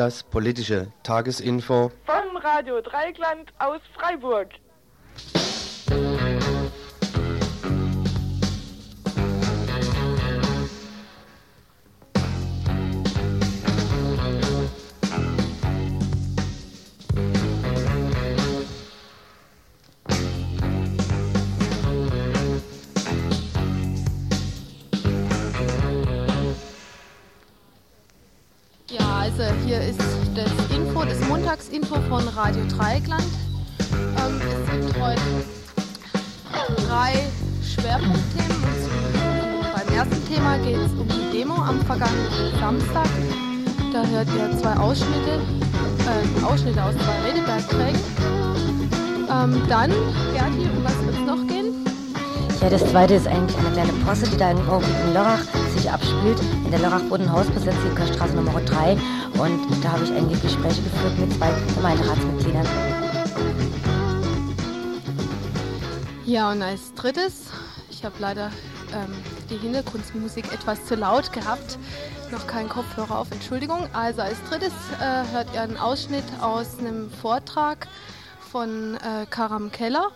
Das politische Tagesinfo von Radio Dreigland aus Freiburg. Montagsinfo von Radio Dreieckland. Ähm, es gibt heute drei Schwerpunktthemen. beim ersten Thema geht es um die Demo am vergangenen Samstag. Da hört ihr zwei Ausschnitte, äh, Ausschnitte aus zwei Redebeiträgen. Ähm, dann, Gerti, um was wird es noch gehen? Ja, das zweite ist eigentlich eine kleine Posse, die da irgendwo in Lörrach sich abspielt. In der Lörrach wurde ein Haus besetzt, die Straße Nummer 3. Und da habe ich eigentlich Gespräche geführt mit zwei Gemeinderatsmitgliedern. Ja, und als drittes, ich habe leider ähm, die Hintergrundmusik etwas zu laut gehabt. Noch kein Kopfhörer auf, Entschuldigung. Also als drittes äh, hört ihr einen Ausschnitt aus einem Vortrag von äh, Karam Keller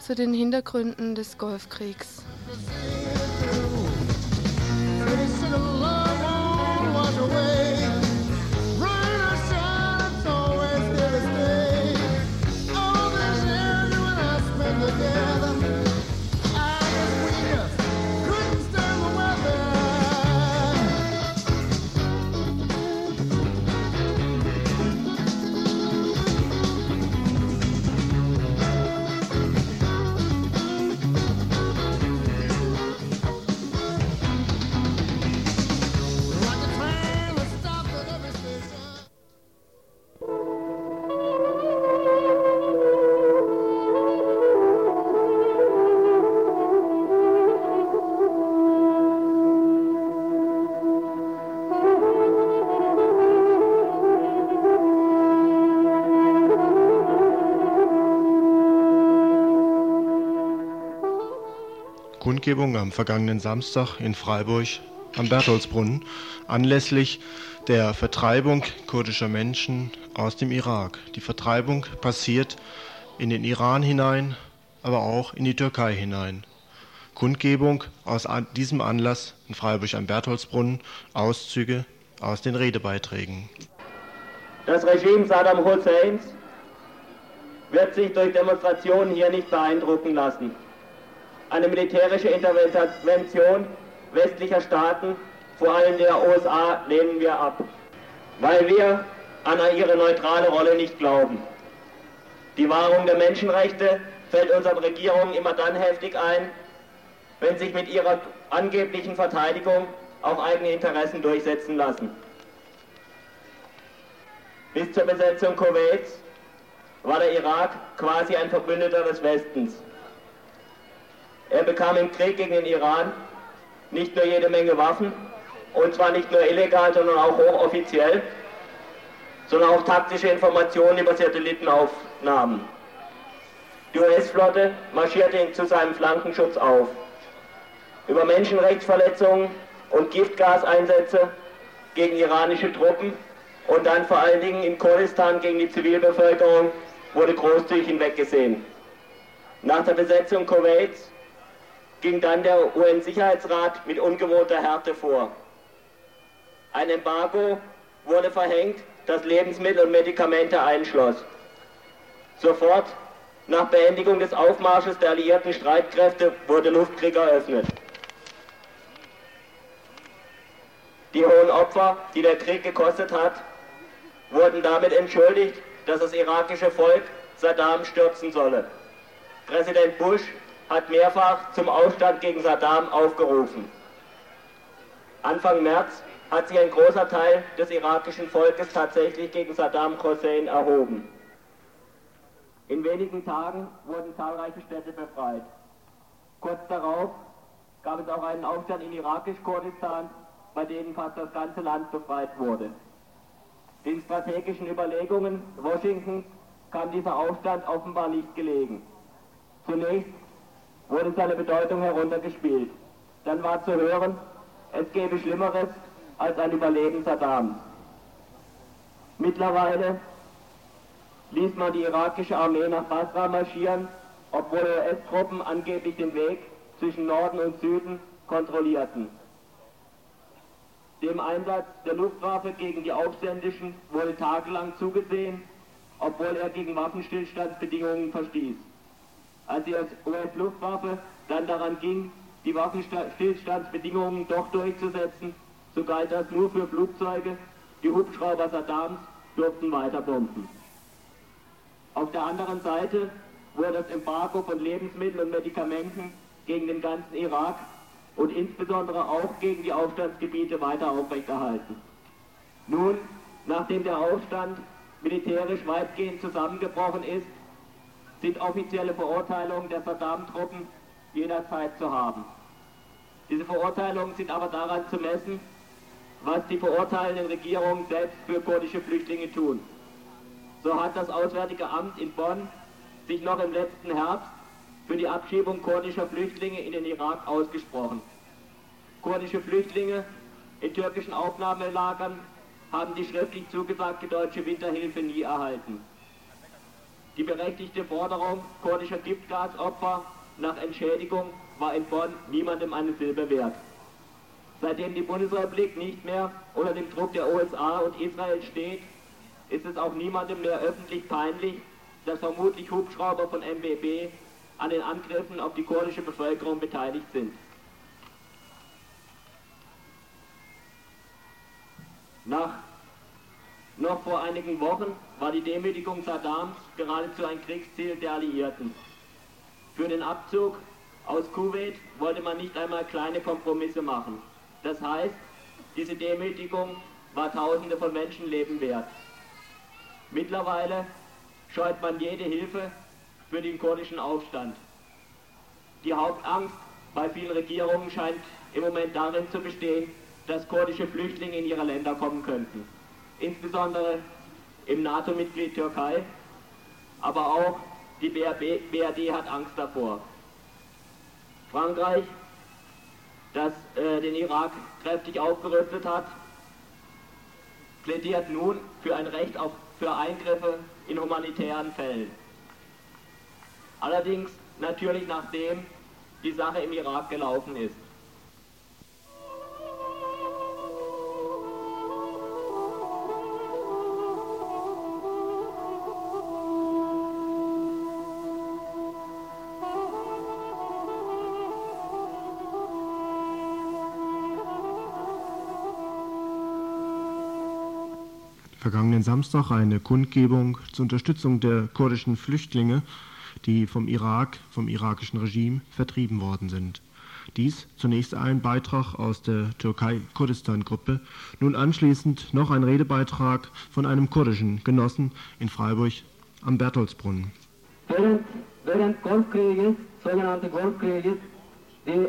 zu den Hintergründen des Golfkriegs. Kundgebung am vergangenen Samstag in Freiburg am Bertholdsbrunnen anlässlich der Vertreibung kurdischer Menschen aus dem Irak. Die Vertreibung passiert in den Iran hinein, aber auch in die Türkei hinein. Kundgebung aus diesem Anlass in Freiburg am Bertholdsbrunnen, Auszüge aus den Redebeiträgen. Das Regime Saddam Husseins wird sich durch Demonstrationen hier nicht beeindrucken lassen. Eine militärische Intervention westlicher Staaten, vor allem der USA, lehnen wir ab, weil wir an ihre neutrale Rolle nicht glauben. Die Wahrung der Menschenrechte fällt unseren Regierungen immer dann heftig ein, wenn sich mit ihrer angeblichen Verteidigung auch eigene Interessen durchsetzen lassen. Bis zur Besetzung Kuwaits war der Irak quasi ein Verbündeter des Westens. Er bekam im Krieg gegen den Iran nicht nur jede Menge Waffen, und zwar nicht nur illegal, sondern auch hochoffiziell, sondern auch taktische Informationen über Satellitenaufnahmen. Die US-Flotte marschierte ihn zu seinem Flankenschutz auf. Über Menschenrechtsverletzungen und Giftgaseinsätze gegen iranische Truppen und dann vor allen Dingen in Kurdistan gegen die Zivilbevölkerung wurde großzügig hinweggesehen. Nach der Besetzung Kuwaits ging dann der UN-Sicherheitsrat mit ungewohnter Härte vor. Ein Embargo wurde verhängt, das Lebensmittel und Medikamente einschloss. Sofort nach Beendigung des Aufmarsches der alliierten Streitkräfte wurde Luftkrieg eröffnet. Die hohen Opfer, die der Krieg gekostet hat, wurden damit entschuldigt, dass das irakische Volk Saddam stürzen solle. Präsident Bush hat mehrfach zum Aufstand gegen Saddam aufgerufen. Anfang März hat sich ein großer Teil des irakischen Volkes tatsächlich gegen Saddam Hussein erhoben. In wenigen Tagen wurden zahlreiche Städte befreit. Kurz darauf gab es auch einen Aufstand in irakisch-Kurdistan, bei dem fast das ganze Land befreit wurde. Den strategischen Überlegungen Washingtons kam dieser Aufstand offenbar nicht gelegen. Zunächst wurde seine Bedeutung heruntergespielt. Dann war zu hören, es gäbe Schlimmeres als ein Überleben Saddams. Mittlerweile ließ man die irakische Armee nach Basra marschieren, obwohl US-Truppen angeblich den Weg zwischen Norden und Süden kontrollierten. Dem Einsatz der Luftwaffe gegen die Aufständischen wurde tagelang zugesehen, obwohl er gegen Waffenstillstandsbedingungen verstieß. Als die US-Luftwaffe dann daran ging, die Waffenstillstandsbedingungen doch durchzusetzen, so galt das nur für Flugzeuge, die Hubschrauber Saddams durften weiter bomben. Auf der anderen Seite wurde das Embargo von Lebensmitteln und Medikamenten gegen den ganzen Irak und insbesondere auch gegen die Aufstandsgebiete weiter aufrechterhalten. Nun, nachdem der Aufstand militärisch weitgehend zusammengebrochen ist, sind offizielle Verurteilungen der Saddam-Truppen jederzeit zu haben. Diese Verurteilungen sind aber daran zu messen, was die verurteilenden Regierungen selbst für kurdische Flüchtlinge tun. So hat das Auswärtige Amt in Bonn sich noch im letzten Herbst für die Abschiebung kurdischer Flüchtlinge in den Irak ausgesprochen. Kurdische Flüchtlinge in türkischen Aufnahmelagern haben die schriftlich zugesagte deutsche Winterhilfe nie erhalten. Die berechtigte Forderung kurdischer Giftgasopfer nach Entschädigung war in Bonn niemandem eine Silbe wert. Seitdem die Bundesrepublik nicht mehr unter dem Druck der USA und Israel steht, ist es auch niemandem mehr öffentlich peinlich, dass vermutlich Hubschrauber von MBB an den Angriffen auf die kurdische Bevölkerung beteiligt sind. Nach noch vor einigen Wochen war die Demütigung Saddams geradezu ein Kriegsziel der Alliierten. Für den Abzug aus Kuwait wollte man nicht einmal kleine Kompromisse machen. Das heißt, diese Demütigung war Tausende von Menschenleben wert. Mittlerweile scheut man jede Hilfe für den kurdischen Aufstand. Die Hauptangst bei vielen Regierungen scheint im Moment darin zu bestehen, dass kurdische Flüchtlinge in ihre Länder kommen könnten. Insbesondere im NATO-Mitglied Türkei, aber auch die BRD, BRD hat Angst davor. Frankreich, das äh, den Irak kräftig aufgerüstet hat, plädiert nun für ein Recht auf, für Eingriffe in humanitären Fällen. Allerdings natürlich nachdem die Sache im Irak gelaufen ist. Vergangenen Samstag eine Kundgebung zur Unterstützung der kurdischen Flüchtlinge, die vom Irak, vom irakischen Regime vertrieben worden sind. Dies zunächst ein Beitrag aus der Türkei-Kurdistan-Gruppe, nun anschließend noch ein Redebeitrag von einem kurdischen Genossen in Freiburg am Bertholdsbrunnen. Während, während Golfkrieges, sogenannte Golfkrieges, die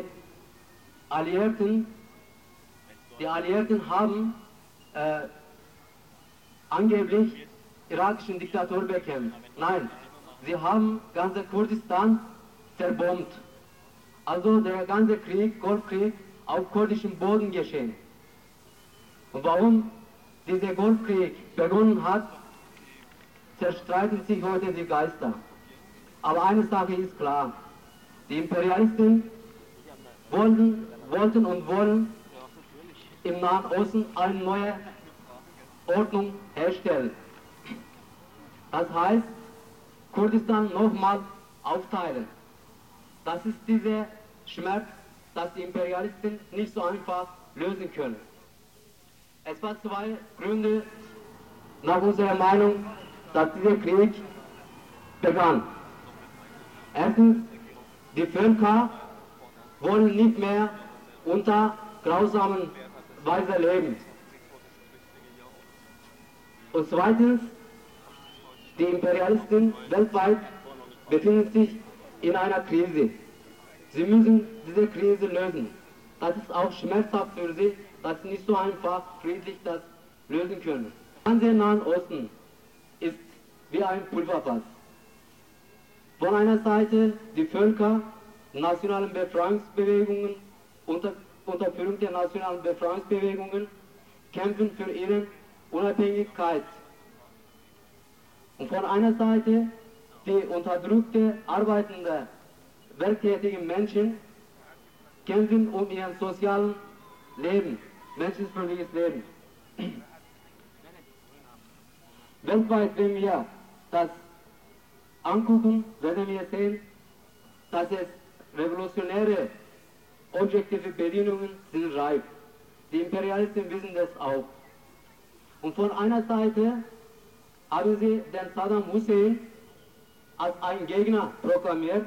Alliierten, die Alliierten haben äh, angeblich irakischen Diktator bekämpft. Nein, sie haben ganze Kurdistan zerbombt. Also der ganze Krieg, Golfkrieg, auf kurdischem Boden geschehen. Und warum dieser Golfkrieg begonnen hat, zerstreiten sich heute die Geister. Aber eine Sache ist klar, die Imperialisten wollten, wollten und wollen im Nahen Osten eine neue Ordnung herstellen. Das heißt, Kurdistan nochmal aufteilen. Das ist dieser Schmerz, dass die Imperialisten nicht so einfach lösen können. Es war zwei Gründe nach unserer Meinung, dass dieser Krieg begann. Erstens, die Völker wollen nicht mehr unter grausamen Weise leben. Und zweitens, die Imperialisten weltweit befinden sich in einer Krise. Sie müssen diese Krise lösen. Das ist auch schmerzhaft für sie, dass sie nicht so einfach friedlich das lösen können. An der Nahen Osten ist wie ein Pulverfass. Von einer Seite die Völker, nationalen Befreiungsbewegungen, unter, unter Führung der nationalen Befreiungsbewegungen kämpfen für ihren Unabhängigkeit Und von einer Seite die unterdrückte, arbeitende, werktätigen Menschen kämpfen um ihr soziales Leben, menschenfreundliches Leben. Weltweit, wenn wir das angucken, werden wir sehen, dass es revolutionäre, objektive Bedingungen sind reif. Die Imperialisten wissen das auch. Und von einer Seite haben sie den Saddam Hussein als einen Gegner proklamiert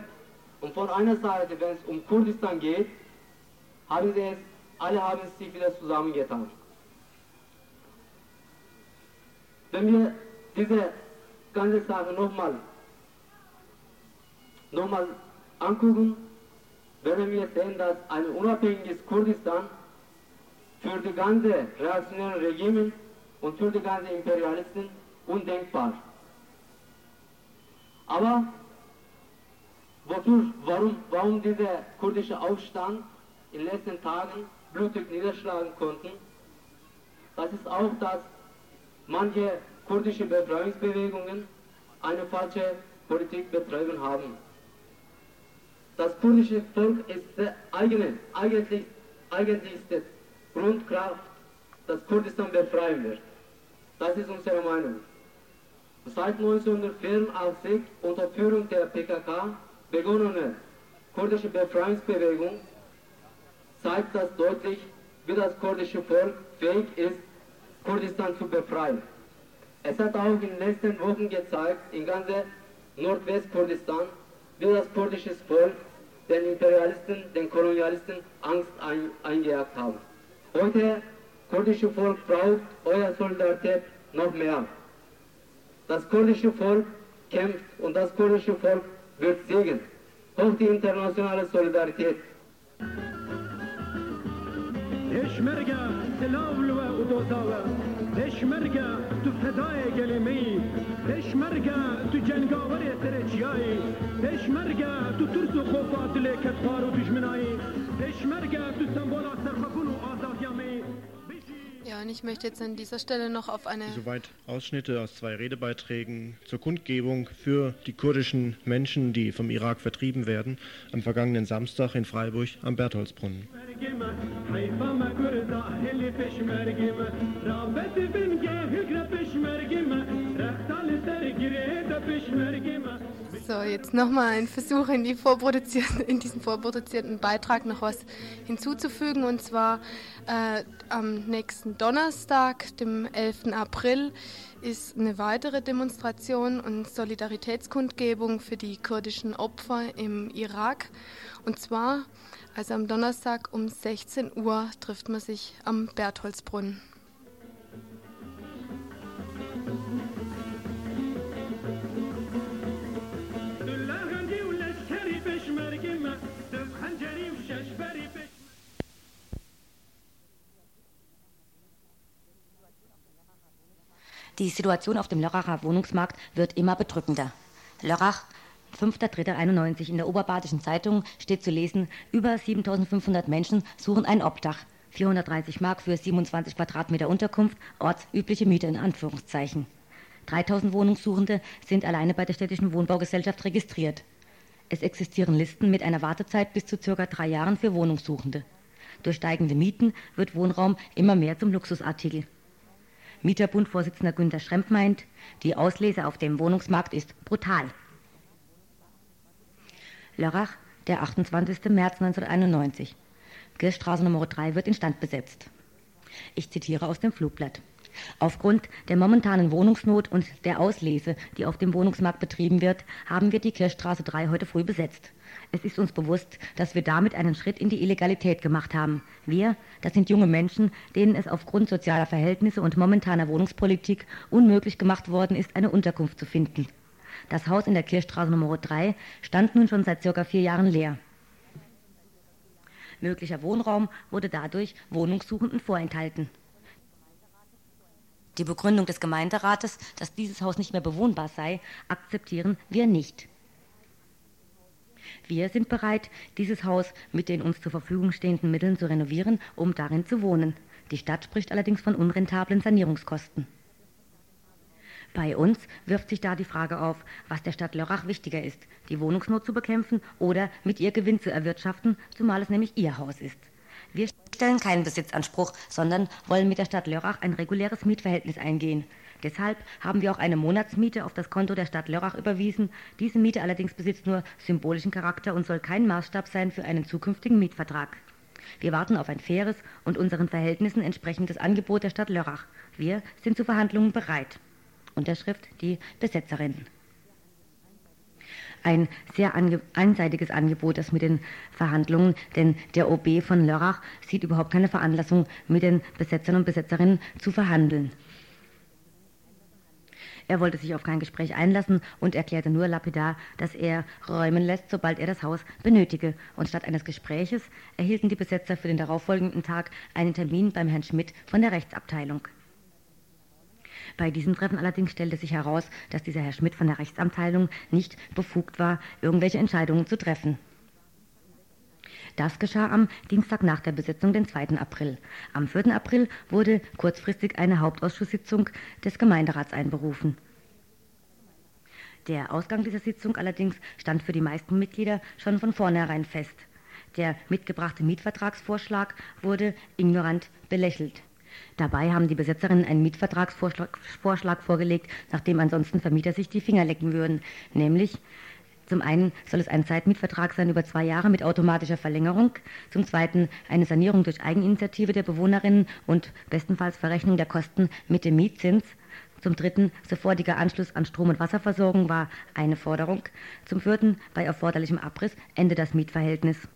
und von einer Seite, wenn es um Kurdistan geht, haben sie es, alle haben sich wieder zusammengetan. Wenn wir diese ganze Sache nochmal noch mal angucken, werden wir sehen, dass ein unabhängiges Kurdistan für die ganze reaktionären Regime und für die ganzen Imperialisten undenkbar. Aber wofür, warum, warum dieser kurdische Aufstand in den letzten Tagen blutig niederschlagen konnten, das ist auch, dass manche kurdische Befreiungsbewegungen eine falsche Politik betrieben haben. Das kurdische Volk ist der eigene, eigentlich, eigentlichste Grundkraft, das Kurdistan befreien wird. Das ist unsere Meinung. Seit 1984 unter Führung der PKK begonnene kurdische Befreiungsbewegung zeigt das deutlich, wie das kurdische Volk fähig ist, Kurdistan zu befreien. Es hat auch in den letzten Wochen gezeigt, in ganze Nordwestkurdistan, wie das kurdische Volk den Imperialisten, den Kolonialisten Angst ein, eingejagt haben. Heute, kurdische Volk braucht eure Solidarität noch mehr. Das kurdische Volk kämpft und das kurdische Volk wird siegen. Hoch die internationale Solidarität. پشمرگه سلاول و ادوتاوه پشمرگه تو فدای گلیمی پشمرگه تو جنگاور ترچیایی پشمرگه تو ترس و خوفات لیکت پار و دشمنایی پشمرگه تو سمبولا سرخکون و آزادیامی Und ich möchte jetzt an dieser Stelle noch auf eine. Soweit Ausschnitte aus zwei Redebeiträgen zur Kundgebung für die kurdischen Menschen, die vom Irak vertrieben werden, am vergangenen Samstag in Freiburg am Bertholdsbrunnen. So, jetzt nochmal ein Versuch in, die in diesen vorproduzierten Beitrag noch was hinzuzufügen. Und zwar äh, am nächsten Donnerstag, dem 11. April, ist eine weitere Demonstration und Solidaritätskundgebung für die kurdischen Opfer im Irak. Und zwar, also am Donnerstag um 16 Uhr, trifft man sich am Bertholdsbrunnen. Die Situation auf dem Lörracher Wohnungsmarkt wird immer bedrückender. Lörrach, 5.3.91 in der Oberbadischen Zeitung steht zu lesen, über 7500 Menschen suchen ein Obdach. 430 Mark für 27 Quadratmeter Unterkunft, ortsübliche Miete in Anführungszeichen. 3000 Wohnungssuchende sind alleine bei der städtischen Wohnbaugesellschaft registriert. Es existieren Listen mit einer Wartezeit bis zu circa drei Jahren für Wohnungssuchende. Durch steigende Mieten wird Wohnraum immer mehr zum Luxusartikel. Mieterbundvorsitzender Günter Schremp meint, die Auslese auf dem Wohnungsmarkt ist brutal. Lörrach, der 28. März 1991. Kirchstraße Nummer 3 wird instand besetzt. Ich zitiere aus dem Flugblatt. Aufgrund der momentanen Wohnungsnot und der Auslese, die auf dem Wohnungsmarkt betrieben wird, haben wir die Kirchstraße 3 heute früh besetzt. Es ist uns bewusst, dass wir damit einen Schritt in die Illegalität gemacht haben. Wir, das sind junge Menschen, denen es aufgrund sozialer Verhältnisse und momentaner Wohnungspolitik unmöglich gemacht worden ist, eine Unterkunft zu finden. Das Haus in der Kirchstraße Nummer 3 stand nun schon seit circa vier Jahren leer. Möglicher Wohnraum wurde dadurch Wohnungssuchenden vorenthalten. Die Begründung des Gemeinderates, dass dieses Haus nicht mehr bewohnbar sei, akzeptieren wir nicht. Wir sind bereit, dieses Haus mit den uns zur Verfügung stehenden Mitteln zu renovieren, um darin zu wohnen. Die Stadt spricht allerdings von unrentablen Sanierungskosten. Bei uns wirft sich da die Frage auf, was der Stadt Lörrach wichtiger ist, die Wohnungsnot zu bekämpfen oder mit ihr Gewinn zu erwirtschaften, zumal es nämlich ihr Haus ist. Wir stellen keinen Besitzanspruch, sondern wollen mit der Stadt Lörrach ein reguläres Mietverhältnis eingehen. Deshalb haben wir auch eine Monatsmiete auf das Konto der Stadt Lörrach überwiesen. Diese Miete allerdings besitzt nur symbolischen Charakter und soll kein Maßstab sein für einen zukünftigen Mietvertrag. Wir warten auf ein faires und unseren Verhältnissen entsprechendes Angebot der Stadt Lörrach. Wir sind zu Verhandlungen bereit. Unterschrift die Besetzerin. Ein sehr ange einseitiges Angebot, das mit den Verhandlungen, denn der OB von Lörrach sieht überhaupt keine Veranlassung, mit den Besetzern und Besetzerinnen zu verhandeln. Er wollte sich auf kein Gespräch einlassen und erklärte nur lapidar, dass er räumen lässt, sobald er das Haus benötige. Und statt eines Gespräches erhielten die Besetzer für den darauffolgenden Tag einen Termin beim Herrn Schmidt von der Rechtsabteilung. Bei diesem Treffen allerdings stellte sich heraus, dass dieser Herr Schmidt von der Rechtsabteilung nicht befugt war, irgendwelche Entscheidungen zu treffen. Das geschah am Dienstag nach der Besetzung, den 2. April. Am 4. April wurde kurzfristig eine Hauptausschusssitzung des Gemeinderats einberufen. Der Ausgang dieser Sitzung allerdings stand für die meisten Mitglieder schon von vornherein fest. Der mitgebrachte Mietvertragsvorschlag wurde ignorant belächelt. Dabei haben die Besetzerinnen einen Mietvertragsvorschlag vorgelegt, nachdem ansonsten Vermieter sich die Finger lecken würden, nämlich zum einen soll es ein Zeitmietvertrag sein über zwei Jahre mit automatischer Verlängerung. Zum zweiten eine Sanierung durch Eigeninitiative der Bewohnerinnen und bestenfalls Verrechnung der Kosten mit dem Mietzins. Zum dritten sofortiger Anschluss an Strom- und Wasserversorgung war eine Forderung. Zum vierten bei erforderlichem Abriss Ende das Mietverhältnis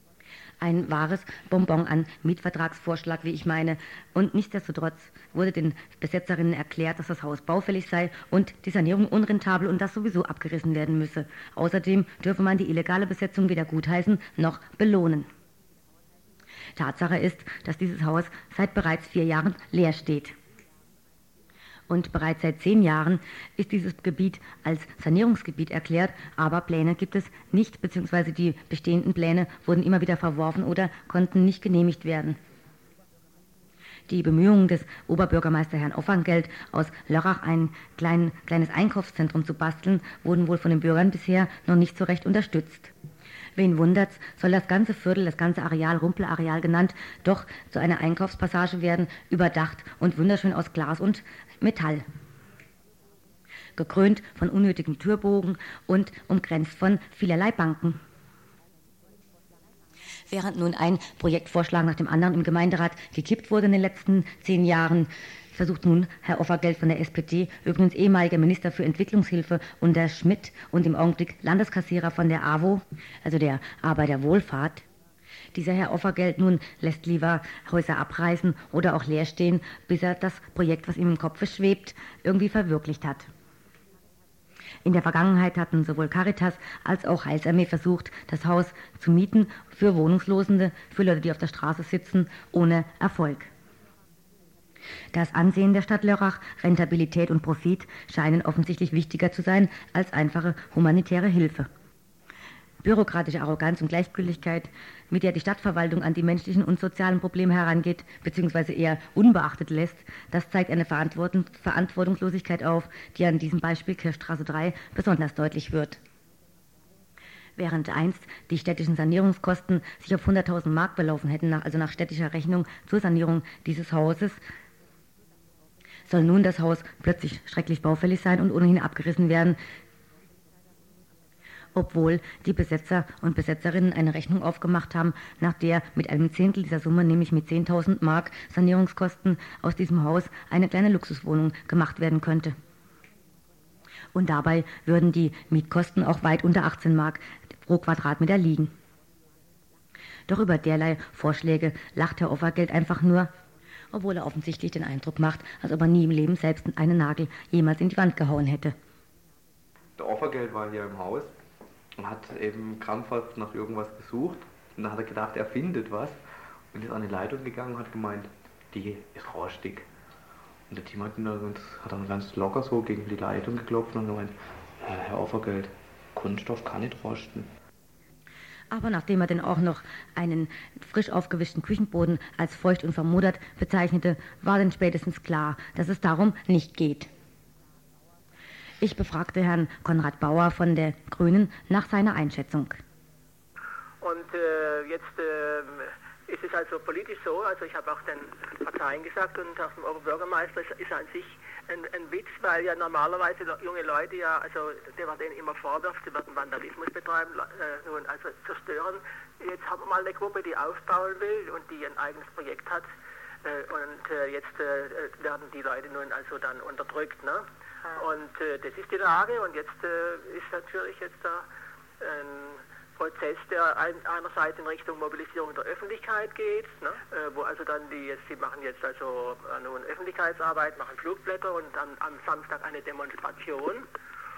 ein wahres Bonbon an Mietvertragsvorschlag, wie ich meine. Und nichtsdestotrotz wurde den Besetzerinnen erklärt, dass das Haus baufällig sei und die Sanierung unrentabel und das sowieso abgerissen werden müsse. Außerdem dürfe man die illegale Besetzung weder gutheißen noch belohnen. Tatsache ist, dass dieses Haus seit bereits vier Jahren leer steht und bereits seit zehn Jahren ist dieses Gebiet als Sanierungsgebiet erklärt, aber Pläne gibt es nicht, beziehungsweise die bestehenden Pläne wurden immer wieder verworfen oder konnten nicht genehmigt werden. Die Bemühungen des Oberbürgermeister Herrn Offangeld, aus Lörrach ein klein, kleines Einkaufszentrum zu basteln, wurden wohl von den Bürgern bisher noch nicht so recht unterstützt. Wen wundert's, soll das ganze Viertel, das ganze Areal, Rumpelareal genannt, doch zu einer Einkaufspassage werden, überdacht und wunderschön aus Glas und Metall. Gekrönt von unnötigen Türbogen und umgrenzt von vielerlei Banken. Während nun ein Projektvorschlag nach dem anderen im Gemeinderat gekippt wurde in den letzten zehn Jahren, versucht nun Herr Offergeld von der SPD, übrigens ehemaliger Minister für Entwicklungshilfe unter Schmidt und im Augenblick Landeskassierer von der AWO, also der Arbeiterwohlfahrt, dieser Herr Offergeld nun lässt lieber Häuser abreißen oder auch leer stehen, bis er das Projekt, was ihm im Kopf schwebt, irgendwie verwirklicht hat. In der Vergangenheit hatten sowohl Caritas als auch Heilsarmee versucht, das Haus zu mieten für Wohnungslosende, für Leute, die auf der Straße sitzen, ohne Erfolg. Das Ansehen der Stadt Lörrach, Rentabilität und Profit scheinen offensichtlich wichtiger zu sein als einfache humanitäre Hilfe bürokratische Arroganz und Gleichgültigkeit, mit der die Stadtverwaltung an die menschlichen und sozialen Probleme herangeht, beziehungsweise eher unbeachtet lässt, das zeigt eine Verantwortung, Verantwortungslosigkeit auf, die an diesem Beispiel Kirchstraße 3 besonders deutlich wird. Während einst die städtischen Sanierungskosten sich auf 100.000 Mark belaufen hätten, also nach städtischer Rechnung zur Sanierung dieses Hauses, soll nun das Haus plötzlich schrecklich baufällig sein und ohnehin abgerissen werden, obwohl die Besetzer und Besetzerinnen eine Rechnung aufgemacht haben, nach der mit einem Zehntel dieser Summe, nämlich mit 10.000 Mark Sanierungskosten, aus diesem Haus eine kleine Luxuswohnung gemacht werden könnte. Und dabei würden die Mietkosten auch weit unter 18 Mark pro Quadratmeter liegen. Doch über derlei Vorschläge lacht Herr Offergeld einfach nur, obwohl er offensichtlich den Eindruck macht, als ob er nie im Leben selbst einen Nagel jemals in die Wand gehauen hätte. Der Offergeld war hier im Haus und hat eben krampfhaft nach irgendwas gesucht. Und dann hat er gedacht, er findet was und ist an die Leitung gegangen und hat gemeint, die ist rostig. Und der Team hat, hat dann ganz locker so gegen die Leitung geklopft und gemeint, Herr Offergeld, Kunststoff kann nicht rosten. Aber nachdem er denn auch noch einen frisch aufgewischten Küchenboden als feucht und vermodert bezeichnete, war dann spätestens klar, dass es darum nicht geht. Ich befragte Herrn Konrad Bauer von der Grünen nach seiner Einschätzung. Und äh, jetzt äh, ist es also politisch so, also ich habe auch den Parteien gesagt und auch dem Oberbürgermeister, ist, ist an sich ein, ein, Witz, weil ja normalerweise junge Leute ja, also der wird denen immer vorwirft, sie werden Vandalismus betreiben, äh, nun also zerstören. Jetzt haben wir mal eine Gruppe, die aufbauen will und die ein eigenes Projekt hat. Äh, und äh, jetzt äh, werden die Leute nun also dann unterdrückt. Ne? Und äh, das ist die Lage und jetzt äh, ist natürlich jetzt da ein Prozess, der ein, einerseits in Richtung Mobilisierung der Öffentlichkeit geht, ne, äh, wo also dann die, sie machen jetzt also äh, nun Öffentlichkeitsarbeit, machen Flugblätter und dann am Samstag eine Demonstration.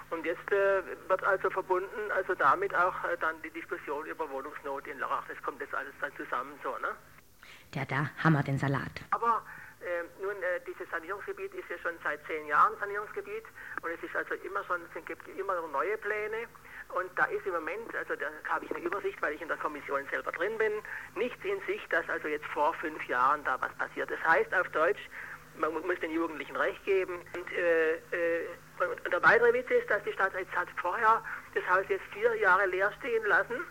Und jetzt äh, wird also verbunden, also damit auch äh, dann die Diskussion über Wohnungsnot in Lörrach. Das kommt jetzt alles dann zusammen so, ne? Ja, da haben wir den Salat. Aber nun, äh, dieses Sanierungsgebiet ist ja schon seit zehn Jahren Sanierungsgebiet und es ist also immer schon, es gibt immer neue Pläne. Und da ist im Moment, also da habe ich eine Übersicht, weil ich in der Kommission selber drin bin, nichts in Sicht, dass also jetzt vor fünf Jahren da was passiert. Das heißt auf Deutsch, man muss den Jugendlichen Recht geben. Und, äh, äh, und der weitere Witz ist, dass die Stadt jetzt hat vorher das Haus jetzt vier Jahre leer stehen lassen.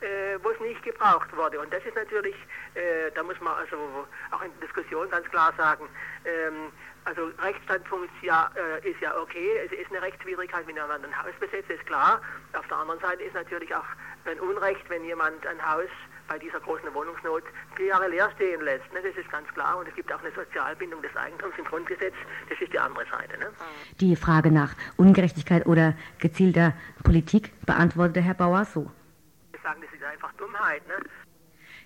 Äh, wo es nicht gebraucht wurde. Und das ist natürlich, äh, da muss man also auch in der Diskussion ganz klar sagen, ähm, also Rechtsstandpunkt ist ja, äh, ist ja okay, es ist eine Rechtswidrigkeit, wenn jemand ein Haus besetzt, ist klar. Auf der anderen Seite ist natürlich auch ein Unrecht, wenn jemand ein Haus bei dieser großen Wohnungsnot vier Jahre leer stehen lässt. Ne? Das ist ganz klar. Und es gibt auch eine Sozialbindung des Eigentums im Grundgesetz. Das ist die andere Seite. Ne? Die Frage nach Ungerechtigkeit oder gezielter Politik beantwortete Herr Bauer so. Sagen, das ist einfach Dummheit. Ne?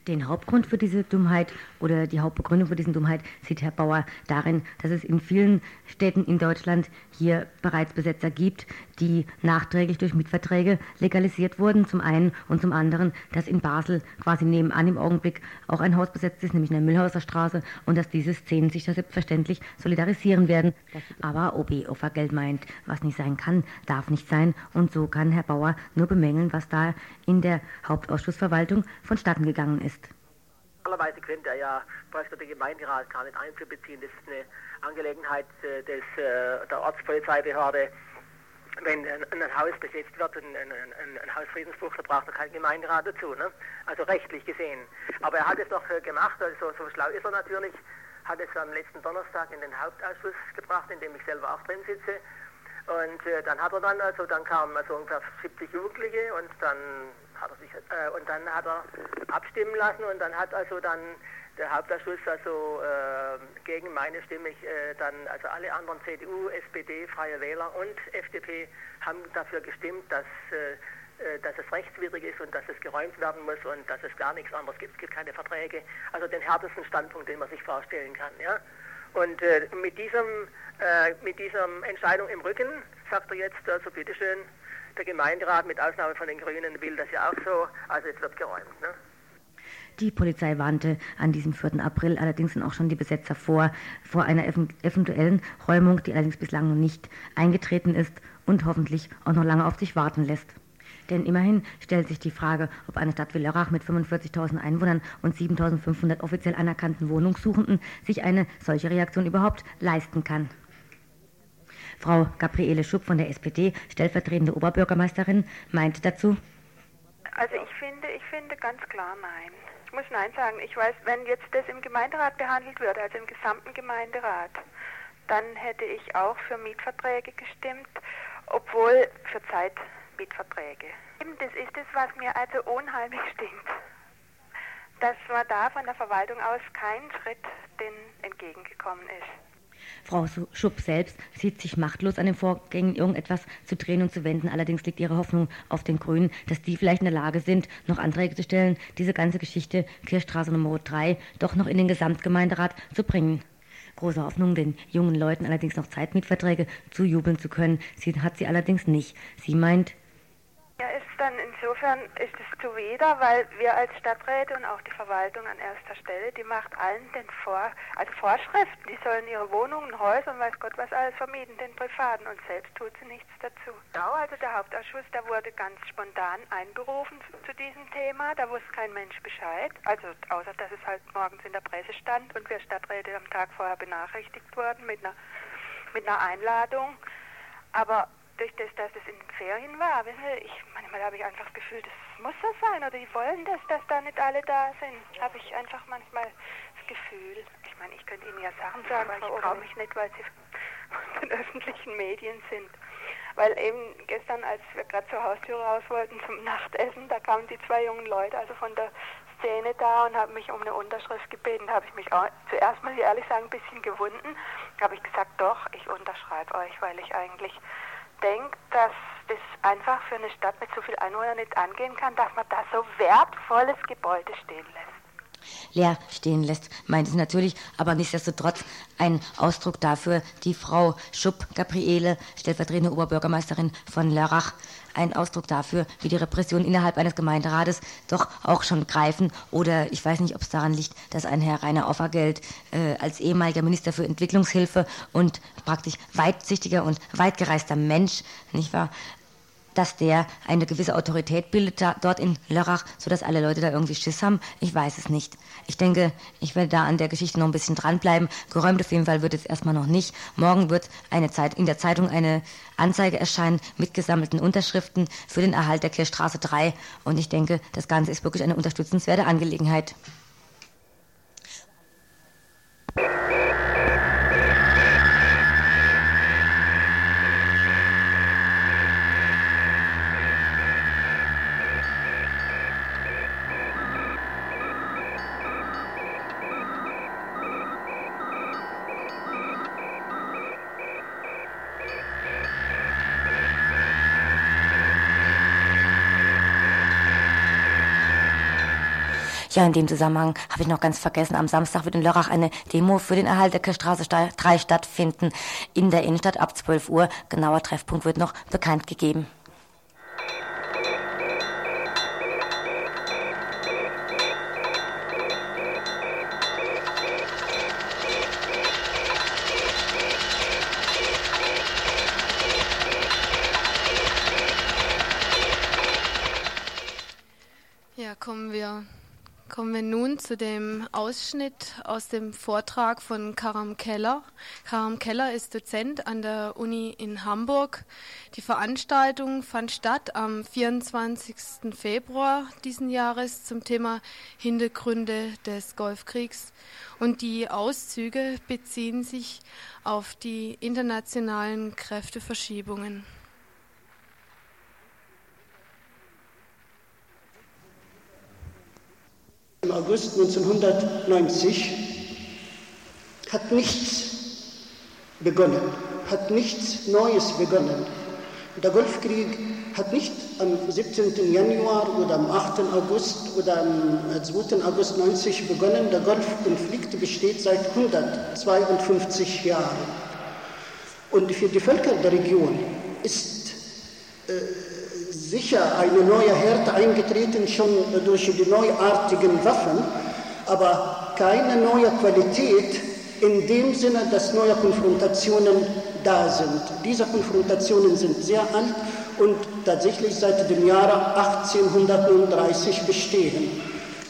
Den Hauptgrund für diese Dummheit oder die Hauptbegründung für diese Dummheit sieht Herr Bauer darin, dass es in vielen Städten in Deutschland hier bereits Besetzer gibt, die nachträglich durch Mietverträge legalisiert wurden, zum einen und zum anderen, dass in Basel quasi nebenan im Augenblick auch ein Haus besetzt ist, nämlich in der Müllhauser Straße und dass diese Szenen sich da selbstverständlich solidarisieren werden. Aber OB Offergeld meint, was nicht sein kann, darf nicht sein und so kann Herr Bauer nur bemängeln, was da in der Hauptausschussverwaltung vonstatten gegangen ist. Normalerweise könnte er ja praktisch der Gemeinderat gar nicht Einfluss beziehen. Das ist eine Angelegenheit äh, des, äh, der Ortspolizeibehörde. Wenn ein, ein, Haus besetzt wird und ein, ein, ein Hausfriedensbruch, da braucht er keinen Gemeinderat dazu. Ne? Also rechtlich gesehen. Aber er hat es doch äh, gemacht, also so schlau ist er natürlich, hat es am letzten Donnerstag in den Hauptausschuss gebracht, in dem ich selber auch drin sitze. Und äh, dann hat er dann, also dann kamen also ungefähr 70 Jugendliche und dann hat er sich äh, und dann hat er abstimmen lassen und dann hat also dann der Hauptausschuss also äh, gegen meine Stimme äh, dann also alle anderen CDU, SPD, Freie Wähler und FDP haben dafür gestimmt, dass äh, äh, dass es rechtswidrig ist und dass es geräumt werden muss und dass es gar nichts anderes gibt. Es gibt keine Verträge. Also den härtesten Standpunkt, den man sich vorstellen kann. Ja? Und äh, mit, diesem, äh, mit dieser Entscheidung im Rücken sagt er jetzt, also bitteschön, der Gemeinderat mit Ausnahme von den Grünen will das ja auch so, also es wird geräumt. Ne? Die Polizei warnte an diesem 4. April allerdings dann auch schon die Besetzer vor, vor einer eventuellen Räumung, die allerdings bislang noch nicht eingetreten ist und hoffentlich auch noch lange auf sich warten lässt. Denn immerhin stellt sich die Frage, ob eine Stadt wie Lörrach mit 45.000 Einwohnern und 7.500 offiziell anerkannten Wohnungssuchenden sich eine solche Reaktion überhaupt leisten kann. Frau Gabriele Schupp von der SPD, stellvertretende Oberbürgermeisterin, meinte dazu, also ich finde, ich finde ganz klar nein. Ich muss nein sagen. Ich weiß, wenn jetzt das im Gemeinderat behandelt wird, also im gesamten Gemeinderat, dann hätte ich auch für Mietverträge gestimmt, obwohl für Zeitmietverträge. Das ist es, was mir also unheimlich stinkt. Dass man da von der Verwaltung aus keinen Schritt den entgegengekommen ist. Frau Schupp selbst sieht sich machtlos an den Vorgängen, irgendetwas zu drehen und zu wenden. Allerdings liegt ihre Hoffnung auf den Grünen, dass die vielleicht in der Lage sind, noch Anträge zu stellen, diese ganze Geschichte Kirchstraße Nummer 3 doch noch in den Gesamtgemeinderat zu bringen. Große Hoffnung, den jungen Leuten allerdings noch Zeitmietverträge zujubeln zu können, sie hat sie allerdings nicht. Sie meint, ja, ist dann insofern ist es zuwider, weil wir als Stadträte und auch die Verwaltung an erster Stelle, die macht allen den Vor, also Vorschriften, die sollen ihre Wohnungen, Häuser und weiß Gott was alles vermieten, den Privaten und selbst tut sie nichts dazu. Ja, also der Hauptausschuss, der wurde ganz spontan einberufen zu, diesem Thema, da wusste kein Mensch Bescheid, also außer dass es halt morgens in der Presse stand und wir Stadträte am Tag vorher benachrichtigt wurden mit einer, mit einer Einladung. Aber durch das, dass es in den Ferien war, wissen Sie, ich, manchmal habe ich einfach das Gefühl, das muss so sein oder die wollen das, dass da nicht alle da sind. Habe ich einfach manchmal das Gefühl. Ich meine, ich könnte Ihnen ja Sachen sagen, aber ich traue mich nicht, weil sie von den öffentlichen Medien sind. Weil eben gestern, als wir gerade zur Haustür raus wollten zum Nachtessen, da kamen die zwei jungen Leute, also von der Szene da und haben mich um eine Unterschrift gebeten. Da habe ich mich auch zuerst mal ehrlich sagen ein bisschen gewunden. Da habe ich gesagt, doch, ich unterschreibe euch, weil ich eigentlich denke, dass das einfach für eine Stadt mit so viel Einwohnern nicht angehen kann, dass man da so wertvolles Gebäude stehen lässt? Leer stehen lässt, meint es natürlich, aber nichtsdestotrotz ein Ausdruck dafür, die Frau Schupp, Gabriele, stellvertretende Oberbürgermeisterin von Lörrach, ein Ausdruck dafür, wie die Repressionen innerhalb eines Gemeinderates doch auch schon greifen. Oder ich weiß nicht, ob es daran liegt, dass ein Herr Rainer Offergeld äh, als ehemaliger Minister für Entwicklungshilfe und praktisch weitsichtiger und weitgereister Mensch, nicht wahr, dass der eine gewisse Autorität bildet da, dort in Lörrach, sodass alle Leute da irgendwie Schiss haben? Ich weiß es nicht. Ich denke, ich werde da an der Geschichte noch ein bisschen dranbleiben. Geräumt auf jeden Fall wird es erstmal noch nicht. Morgen wird eine Zeit, in der Zeitung eine Anzeige erscheinen mit gesammelten Unterschriften für den Erhalt der Kirchstraße 3. Und ich denke, das Ganze ist wirklich eine unterstützenswerte Angelegenheit. Ja, in dem Zusammenhang habe ich noch ganz vergessen, am Samstag wird in Lörrach eine Demo für den Erhalt der Kirchstraße 3 stattfinden. In der Innenstadt ab 12 Uhr. Genauer Treffpunkt wird noch bekannt gegeben. Zu dem Ausschnitt aus dem Vortrag von Karam Keller. Karam Keller ist Dozent an der Uni in Hamburg. Die Veranstaltung fand statt am 24. Februar diesen Jahres zum Thema Hintergründe des Golfkriegs. Und die Auszüge beziehen sich auf die internationalen Kräfteverschiebungen. Im August 1990 hat nichts begonnen, hat nichts Neues begonnen. Der Golfkrieg hat nicht am 17. Januar oder am 8. August oder am 2. August 90 begonnen. Der Golfkonflikt besteht seit 152 Jahren. Und für die Völker der Region ist äh, sicher eine neue Härte eingetreten, schon durch die neuartigen Waffen, aber keine neue Qualität in dem Sinne, dass neue Konfrontationen da sind. Diese Konfrontationen sind sehr alt und tatsächlich seit dem Jahre 1839 bestehen.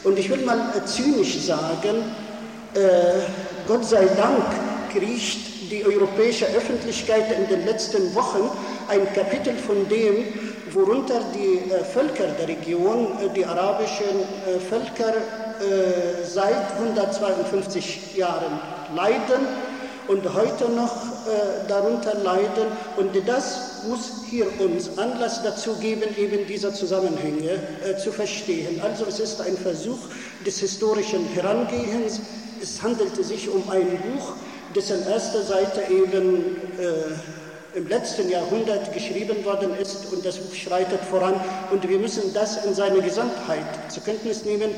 Und ich will mal zynisch sagen, äh, Gott sei Dank kriecht die europäische Öffentlichkeit in den letzten Wochen ein Kapitel von dem, worunter die äh, Völker der Region, äh, die arabischen äh, Völker, seit 152 Jahren leiden und heute noch darunter leiden. Und das muss hier uns Anlass dazu geben, eben diese Zusammenhänge zu verstehen. Also es ist ein Versuch des historischen Herangehens. Es handelte sich um ein Buch, dessen erste Seite eben im letzten Jahrhundert geschrieben worden ist und das Buch schreitet voran und wir müssen das in seiner Gesamtheit zur Kenntnis nehmen,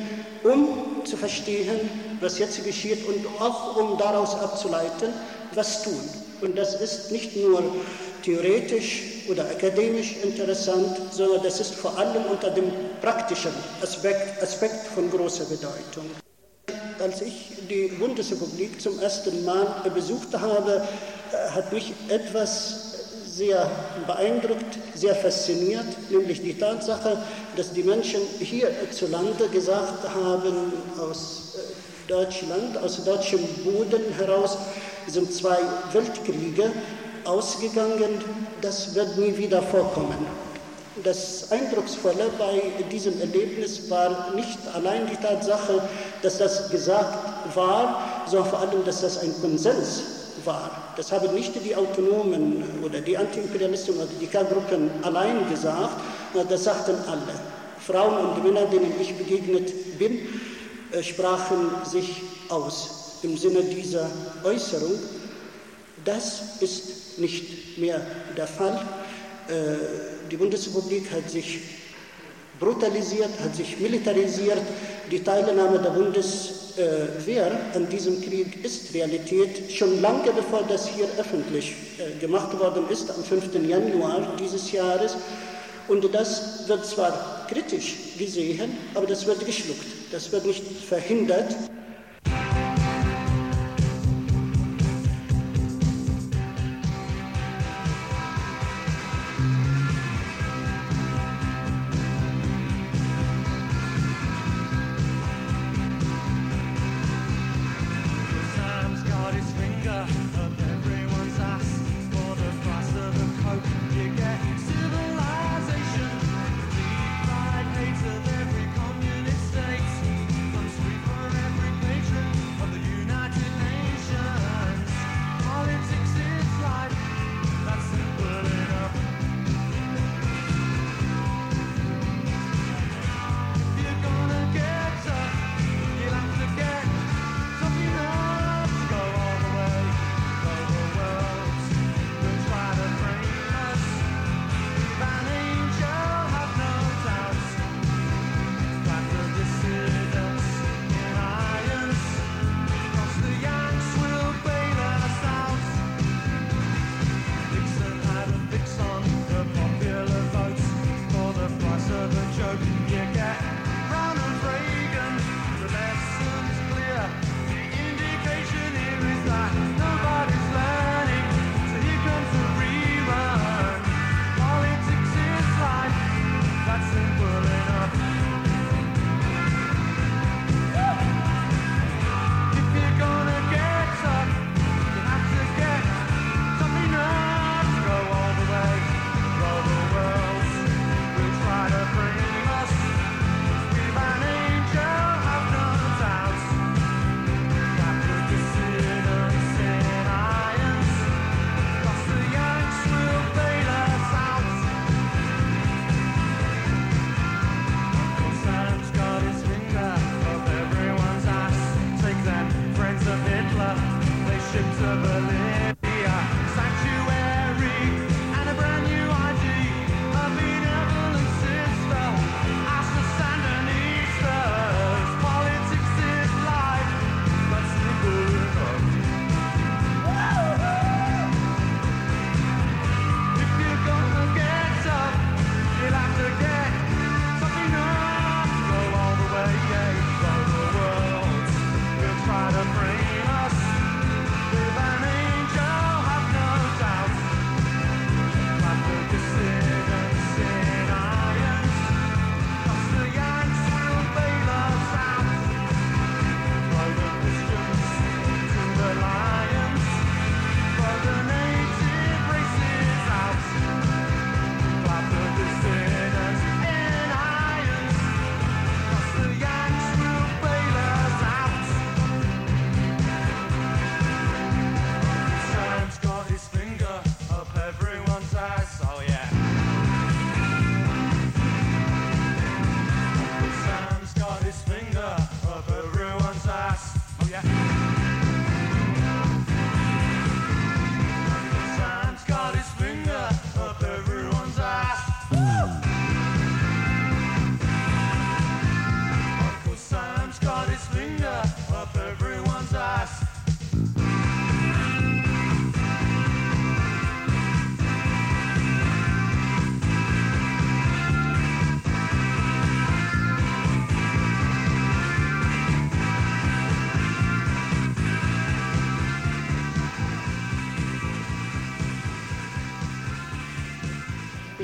um zu verstehen, was jetzt geschieht und auch um daraus abzuleiten, was tun. Und das ist nicht nur theoretisch oder akademisch interessant, sondern das ist vor allem unter dem praktischen Aspekt, Aspekt von großer Bedeutung. Als ich die Bundesrepublik zum ersten Mal besucht habe, hat mich etwas sehr beeindruckt, sehr fasziniert, nämlich die Tatsache, dass die Menschen hierzulande gesagt haben, aus äh, Deutschland, aus deutschem Boden heraus sind zwei Weltkriege ausgegangen, das wird nie wieder vorkommen. Das Eindrucksvolle bei diesem Erlebnis war nicht allein die Tatsache, dass das gesagt war, sondern vor allem, dass das ein Konsens war. Das haben nicht die Autonomen oder die Antiimperialisten oder die K-Gruppen allein gesagt, das sagten alle. Frauen und Männer, denen ich begegnet bin, äh, sprachen sich aus im Sinne dieser Äußerung. Das ist nicht mehr der Fall. Äh, die Bundesrepublik hat sich brutalisiert, hat sich militarisiert. Die Teilnahme der Bundeswehr an diesem Krieg ist Realität. Schon lange bevor das hier öffentlich äh, gemacht worden ist, am 5. Januar dieses Jahres. Und das wird zwar kritisch gesehen, aber das wird geschluckt. Das wird nicht verhindert.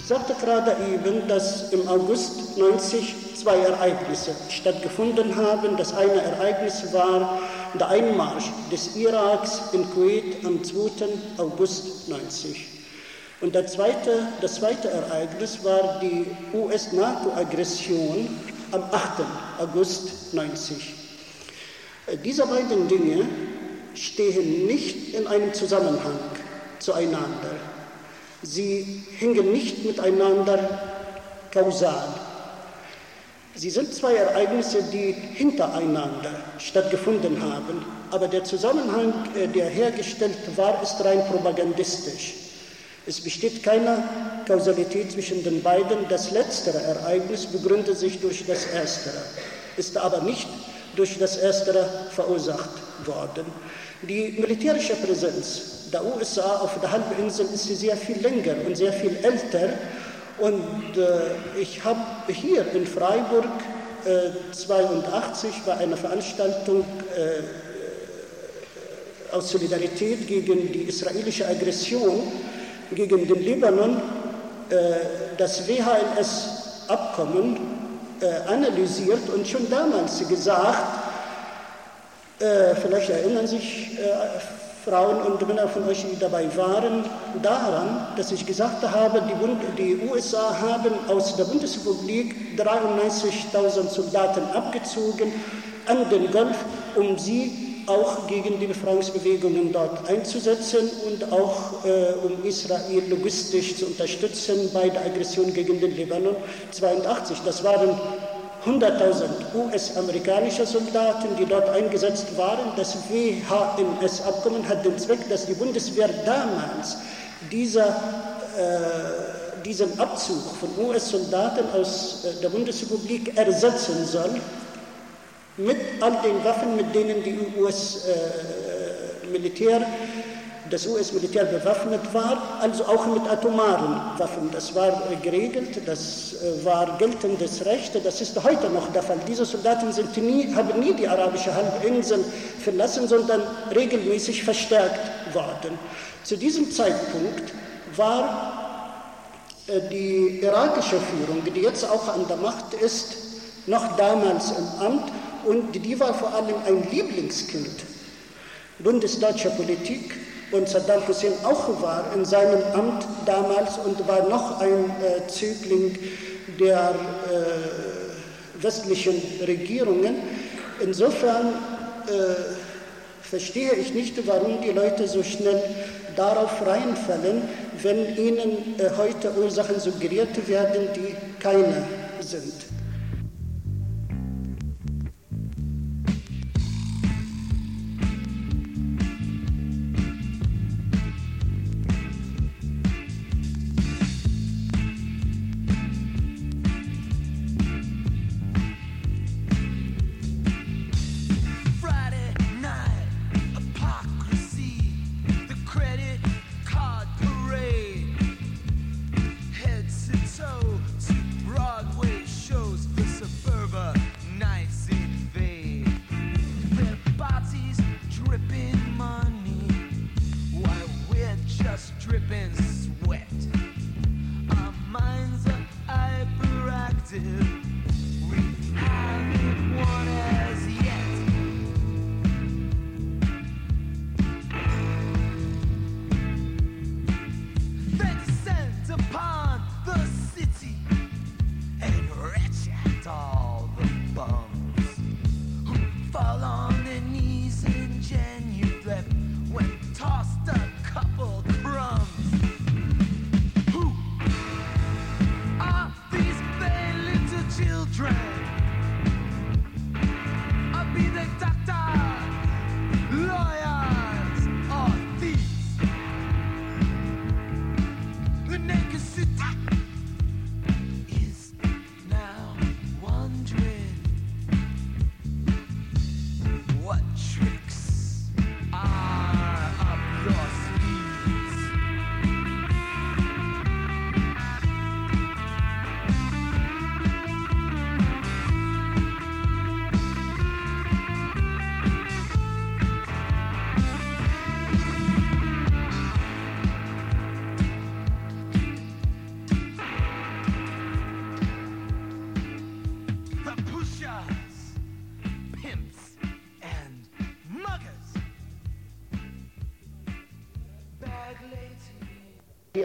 Sagte gerade eben, dass im August 90 zwei Ereignisse stattgefunden haben. Das eine Ereignis war der Einmarsch des Iraks in Kuwait am 2. August 90. Und das zweite, das zweite Ereignis war die US-NATO-Aggression am 8. August 90. Diese beiden Dinge stehen nicht in einem Zusammenhang zueinander. Sie hängen nicht miteinander kausal. Sie sind zwei Ereignisse, die hintereinander stattgefunden haben, aber der Zusammenhang, äh, der hergestellt war, ist rein propagandistisch. Es besteht keine Kausalität zwischen den beiden. Das letztere Ereignis begründet sich durch das erstere, ist aber nicht durch das erstere verursacht worden. Die militärische Präsenz der USA auf der Halbinsel ist sehr viel länger und sehr viel älter. Und äh, ich habe hier in Freiburg äh, bei einer Veranstaltung äh, aus Solidarität gegen die israelische Aggression gegen den Libanon äh, das WHNS-Abkommen äh, analysiert und schon damals gesagt, äh, vielleicht erinnern sich Frauen und Männer von euch, die dabei waren, daran, dass ich gesagt habe, die, Bund die USA haben aus der Bundesrepublik 93.000 Soldaten abgezogen an den Golf, um sie auch gegen die Befreiungsbewegungen dort einzusetzen und auch äh, um Israel logistisch zu unterstützen bei der Aggression gegen den Libanon 82. Das waren 100.000 US-amerikanische Soldaten, die dort eingesetzt waren. Das WHMS-Abkommen hat den Zweck, dass die Bundeswehr damals dieser, äh, diesen Abzug von US-Soldaten aus äh, der Bundesrepublik ersetzen soll mit all den Waffen, mit denen die US-Militär, äh, das US-Militär bewaffnet war, also auch mit atomaren Waffen. Das war äh, geregelt, das äh, war geltendes Recht, das ist heute noch der Fall. Diese Soldaten sind nie, haben nie die arabische Halbinsel verlassen, sondern regelmäßig verstärkt worden. Zu diesem Zeitpunkt war die irakische Führung, die jetzt auch an der Macht ist, noch damals im Amt und die war vor allem ein Lieblingskind bundesdeutscher Politik und Saddam Hussein auch war in seinem Amt damals und war noch ein äh, Zögling der äh, westlichen Regierungen. Insofern äh, verstehe ich nicht, warum die Leute so schnell darauf reinfallen, wenn ihnen äh, heute Ursachen suggeriert werden, die keine sind.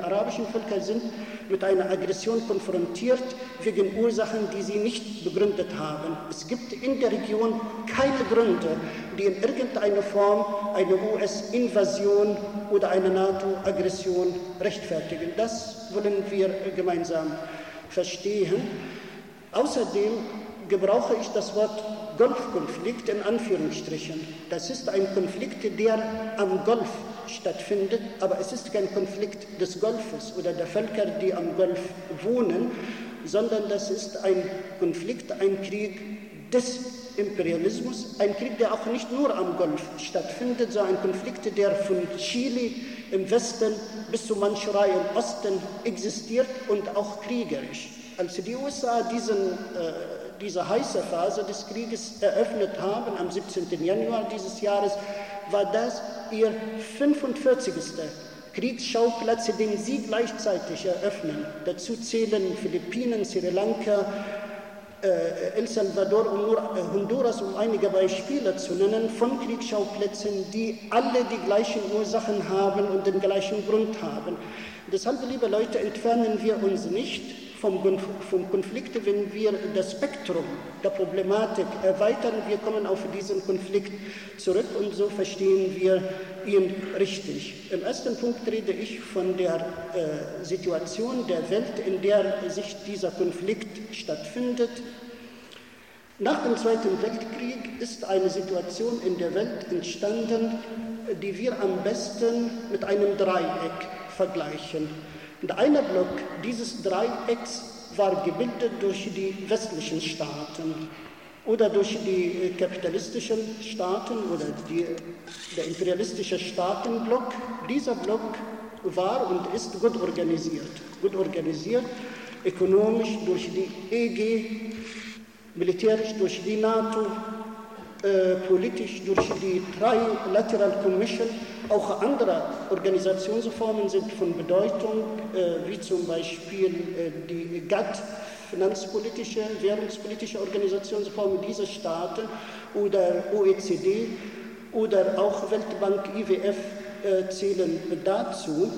Arabischen Völker sind mit einer Aggression konfrontiert wegen Ursachen, die sie nicht begründet haben. Es gibt in der Region keine Gründe, die in irgendeiner Form eine US-Invasion oder eine NATO-Aggression rechtfertigen. Das wollen wir gemeinsam verstehen. Außerdem gebrauche ich das Wort Golfkonflikt in Anführungsstrichen. Das ist ein Konflikt, der am Golf stattfindet, aber es ist kein Konflikt des Golfes oder der Völker, die am Golf wohnen, sondern das ist ein Konflikt, ein Krieg des Imperialismus, ein Krieg, der auch nicht nur am Golf stattfindet, sondern ein Konflikt, der von Chile im Westen bis zu Mandschurei im Osten existiert und auch kriegerisch. Als die USA diesen, äh, diese heiße Phase des Krieges eröffnet haben, am 17. Januar dieses Jahres, war das ihr 45. Kriegsschauplatz, den sie gleichzeitig eröffnen. Dazu zählen Philippinen, Sri Lanka, äh, El Salvador und äh, Honduras, um einige Beispiele zu nennen, von Kriegsschauplätzen, die alle die gleichen Ursachen haben und den gleichen Grund haben. Deshalb, liebe Leute, entfernen wir uns nicht vom, Konflikt, wenn wir das Spektrum der Problematik erweitern, wir kommen auf diesen Konflikt zurück und so verstehen wir ihn richtig. Im ersten Punkt rede ich von der äh, Situation der Welt, in der sich dieser Konflikt stattfindet. Nach dem Zweiten Weltkrieg ist eine Situation in der Welt entstanden, die wir am besten mit einem Dreieck vergleichen. Und einer Block dieses Dreiecks war gebildet durch die westlichen Staaten oder durch die äh, kapitalistischen Staaten oder die, der imperialistische Staatenblock. Dieser Block war und ist gut organisiert. Gut organisiert, ökonomisch durch die EG, militärisch durch die NATO, äh, politisch durch die Trilateral Commission auch andere Organisationsformen sind von Bedeutung, äh, wie zum Beispiel äh, die GATT, finanzpolitische, währungspolitische Organisationsform dieser Staaten oder OECD oder auch Weltbank, IWF äh, zählen dazu.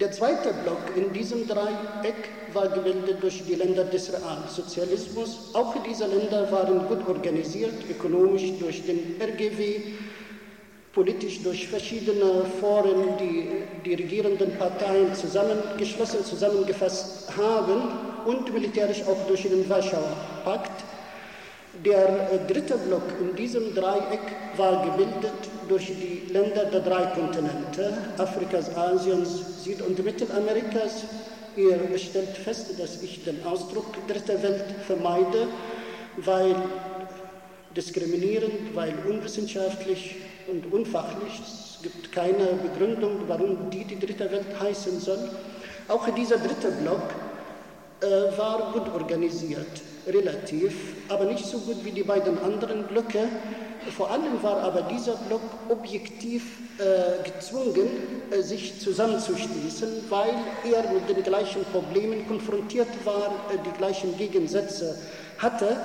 Der zweite Block in diesem Dreieck war gebildet durch die Länder des Realsozialismus. Auch diese Länder waren gut organisiert, ökonomisch durch den RGW, politisch durch verschiedene Foren, die die regierenden Parteien zusammengeschlossen, zusammengefasst haben und militärisch auch durch den Warschauer Pakt. Der äh, dritte Block in diesem Dreieck war gebildet durch die Länder der drei Kontinente, Afrikas, Asiens, Süd- und Mittelamerikas. Ihr stellt fest, dass ich den Ausdruck Dritte Welt vermeide, weil diskriminierend, weil unwissenschaftlich und unfachlich. Es gibt keine Begründung, warum die die dritte Welt heißen soll. Auch dieser dritte Block äh, war gut organisiert, relativ, aber nicht so gut wie die beiden anderen Blöcke. Vor allem war aber dieser Block objektiv äh, gezwungen, äh, sich zusammenzuschließen, weil er mit den gleichen Problemen konfrontiert war, äh, die gleichen Gegensätze hatte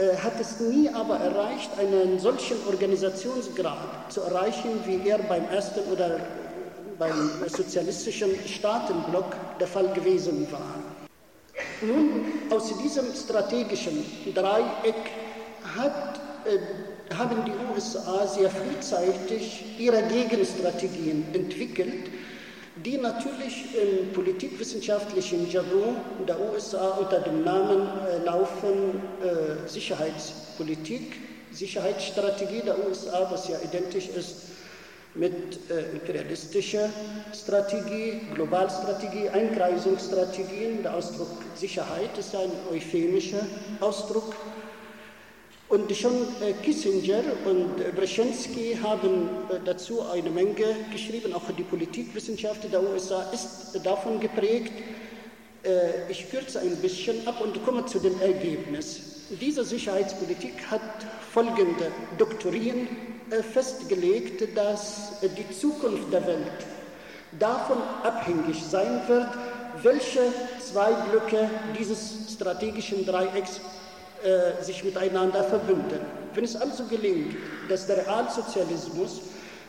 äh, hat es nie aber erreicht, einen solchen Organisationsgrad zu erreichen, wie er beim ersten oder beim sozialistischen Staatenblock der Fall gewesen war. Nun, aus diesem strategischen Dreieck hat, äh, haben die USA sehr frühzeitig ihre Gegenstrategien entwickelt, die natürlich im politikwissenschaftlichen Jargon der USA unter dem Namen äh, laufen äh, Sicherheitspolitik, Sicherheitsstrategie der USA, was ja identisch ist mit äh, imperialistischer Strategie, Globalstrategie, Einkreisungsstrategien. Der Ausdruck Sicherheit ist ein euphemischer Ausdruck und schon äh, Kissinger und Brzezinski haben äh, dazu eine Menge geschrieben, auch die Politikwissenschaft der USA ist davon geprägt. Äh, ich kürze ein bisschen ab und komme zu dem Ergebnis. Diese Sicherheitspolitik hat folgende Doktrinen festgelegt, dass die Zukunft der Welt davon abhängig sein wird, welche zwei Blöcke dieses strategischen Dreiecks äh, sich miteinander verbünden. Wenn es also gelingt, dass der Realsozialismus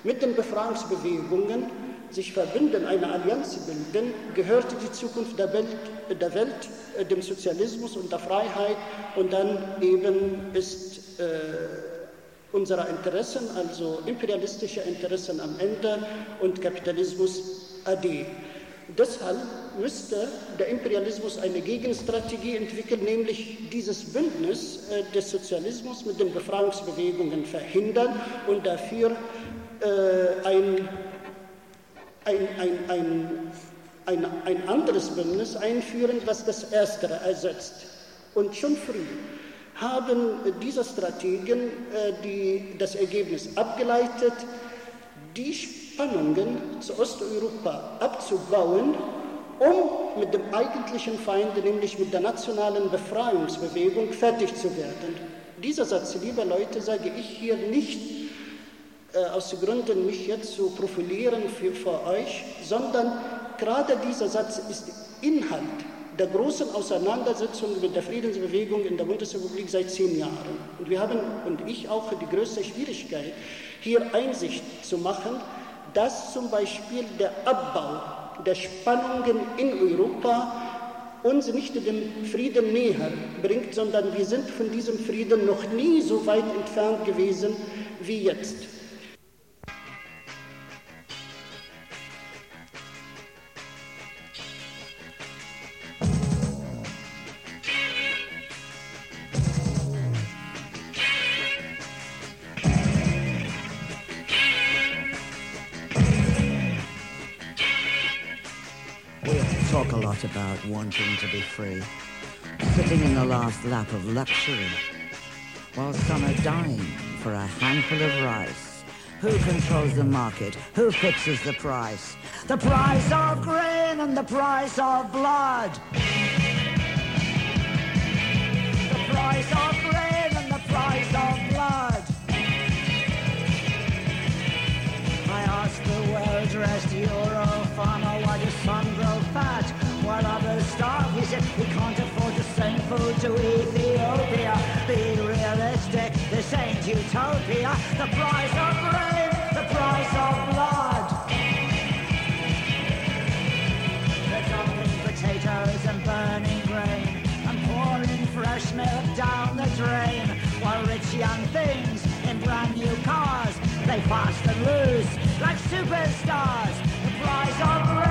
mit den Befreiungsbewegungen sich verbünden, eine Allianz bilden, gehört die Zukunft der Welt, der Welt äh, dem Sozialismus und der Freiheit und dann eben ist äh, unserer Interessen, also imperialistische Interessen am Ende und Kapitalismus AD. Deshalb müsste der Imperialismus eine Gegenstrategie entwickeln, nämlich dieses Bündnis äh, des Sozialismus mit den Befreiungsbewegungen verhindern und dafür äh, ein, ein, ein, ein, ein, ein anderes Bündnis einführen, was das erstere ersetzt. Und schon früh haben diese Strategen äh, die, das Ergebnis abgeleitet, die Spannungen zu Osteuropa abzubauen, um mit dem eigentlichen Feind, nämlich mit der nationalen Befreiungsbewegung, fertig zu werden. Dieser Satz, liebe Leute, sage ich hier nicht aus Gründen, mich jetzt zu profilieren für, für euch, sondern gerade dieser Satz ist Inhalt der großen Auseinandersetzung mit der Friedensbewegung in der Bundesrepublik seit zehn Jahren. Und wir haben, und ich auch, die größte Schwierigkeit, hier Einsicht zu machen, dass zum Beispiel der Abbau der Spannungen in Europa uns nicht dem Frieden näher bringt, sondern wir sind von diesem Frieden noch nie so weit entfernt gewesen wie jetzt. Wanting to be free, sitting in the last lap of luxury, while some are dying for a handful of rice. Who controls the market? Who fixes the price? The price of grain and the price of blood. The price of grain and the price of blood. I ask the well-dressed food to Ethiopia. Be realistic, this ain't utopia. The price of rain, the price of blood. They're dumping potatoes and burning grain and pouring fresh milk down the drain. While rich young things in brand new cars, they fast and loose like superstars. The price of rain,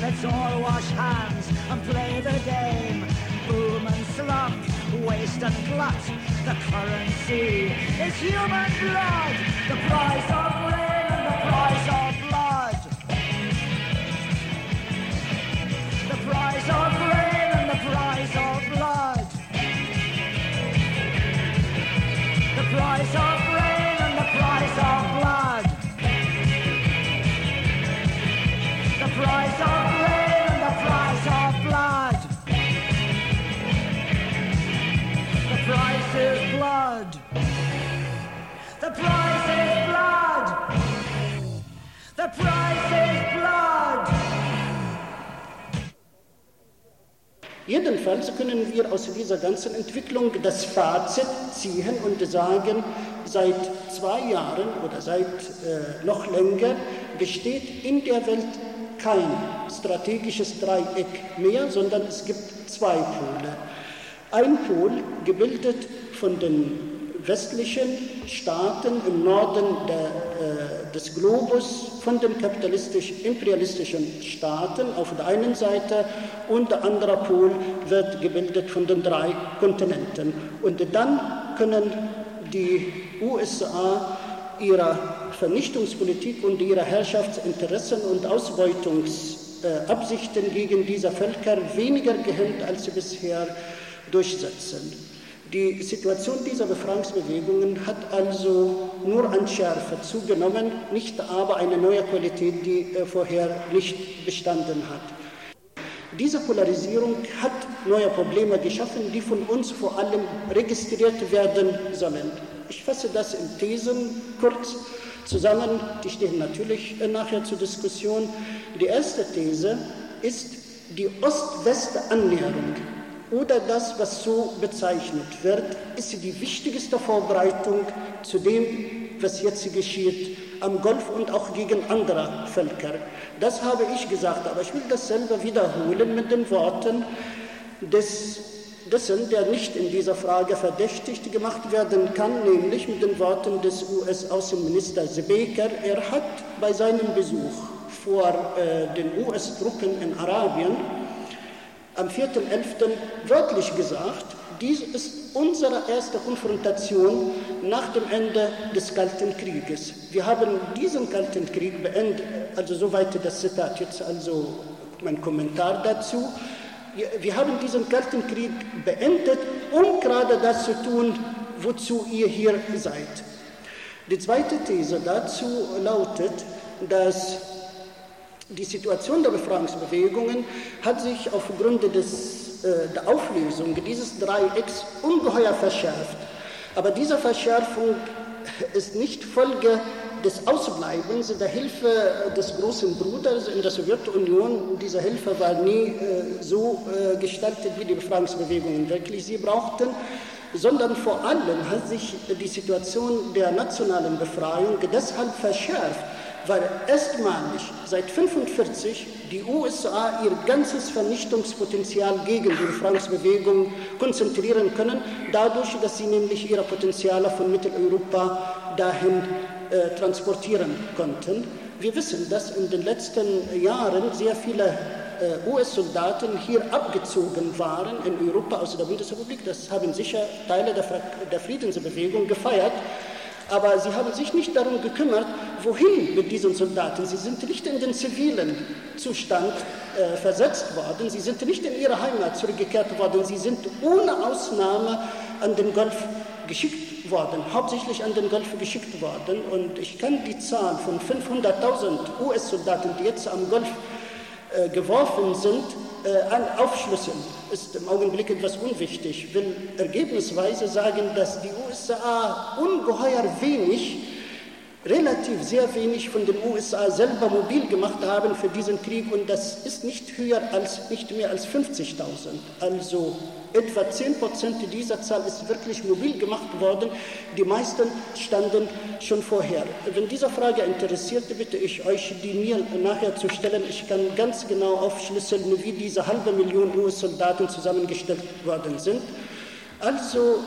Let's all wash hands and play the game. Boom and slump, waste and glut. The currency is human blood. The price of rain Jedenfalls können wir aus dieser ganzen Entwicklung das Fazit ziehen und sagen, seit zwei Jahren oder seit äh, noch länger besteht in der Welt kein strategisches Dreieck mehr, sondern es gibt zwei Pole. Ein Pol, gebildet von den westlichen Staaten im Norden der, äh, des Globus von den kapitalistisch-imperialistischen Staaten auf der einen Seite und der andere Pol wird gebildet von den drei Kontinenten. Und dann können die USA ihre Vernichtungspolitik und ihre Herrschaftsinteressen und Ausbeutungsabsichten gegen diese Völker weniger gehemmt als sie bisher durchsetzen. Die Situation dieser Befreiungsbewegungen hat also nur an Schärfe zugenommen, nicht aber eine neue Qualität, die äh, vorher nicht bestanden hat. Diese Polarisierung hat neue Probleme geschaffen, die von uns vor allem registriert werden sollen. Ich fasse das in Thesen kurz zusammen, die stehen natürlich äh, nachher zur Diskussion. Die erste These ist die Ost-West-Annäherung oder das, was so bezeichnet wird, ist die wichtigste Vorbereitung zu dem, was jetzt geschieht am Golf und auch gegen andere Völker. Das habe ich gesagt, aber ich will das selber wiederholen mit den Worten des, dessen, der nicht in dieser Frage verdächtigt gemacht werden kann, nämlich mit den Worten des US-Außenministers Baker. Er hat bei seinem Besuch vor äh, den US-Truppen in Arabien am 4.11. wörtlich gesagt, dies ist unsere erste Konfrontation nach dem Ende des Kalten Krieges. Wir haben diesen Kalten Krieg beendet, also soweit das Zitat jetzt, also mein Kommentar dazu. Wir haben diesen Kalten Krieg beendet, um gerade das zu tun, wozu ihr hier seid. Die zweite These dazu lautet, dass die Situation der Befreiungsbewegungen hat sich aufgrund des, äh, der Auflösung dieses Dreiecks ungeheuer verschärft. Aber diese Verschärfung ist nicht Folge des Ausbleibens der Hilfe des großen Bruders in der Sowjetunion. Diese Hilfe war nie äh, so äh, gestaltet, wie die Befreiungsbewegungen wirklich sie brauchten, sondern vor allem hat sich die Situation der nationalen Befreiung deshalb verschärft, weil erstmalig seit 1945 die USA ihr ganzes Vernichtungspotenzial gegen die Befreiungsbewegung konzentrieren können, dadurch, dass sie nämlich ihre Potenziale von Mitteleuropa dahin äh, transportieren konnten. Wir wissen, dass in den letzten Jahren sehr viele äh, US-Soldaten hier abgezogen waren in Europa aus der Bundesrepublik. Das haben sicher Teile der, der Friedensbewegung gefeiert. Aber sie haben sich nicht darum gekümmert, wohin mit diesen Soldaten. Sie sind nicht in den zivilen Zustand äh, versetzt worden, sie sind nicht in ihre Heimat zurückgekehrt worden, sie sind ohne Ausnahme an den Golf geschickt worden, hauptsächlich an den Golf geschickt worden. Und ich kann die Zahl von 500.000 US-Soldaten, die jetzt am Golf geworfen sind, äh, aufschlüsseln, ist im Augenblick etwas unwichtig. Ich will ergebnisweise sagen, dass die USA ungeheuer wenig, relativ sehr wenig von den USA selber mobil gemacht haben für diesen Krieg und das ist nicht höher als, nicht mehr als 50.000. Also Etwa 10 Prozent dieser Zahl ist wirklich mobil gemacht worden. Die meisten standen schon vorher. Wenn diese Frage interessiert, bitte ich euch, die mir nachher zu stellen. Ich kann ganz genau aufschlüsseln, wie diese halbe Million US-Soldaten zusammengestellt worden sind. Also